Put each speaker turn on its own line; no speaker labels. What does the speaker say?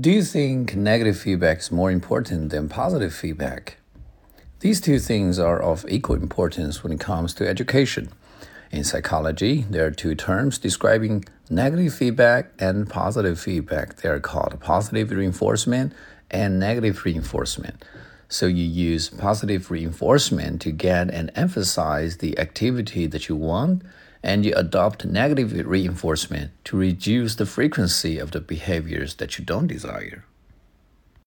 Do you think negative feedback is more important than positive feedback? These two things are of equal importance when it comes to education. In psychology, there are two terms describing negative feedback and positive feedback. They are called positive reinforcement and negative reinforcement. So you use positive reinforcement to get and emphasize the activity that you want, and you adopt negative reinforcement to reduce the frequency of the behaviors that you don't desire.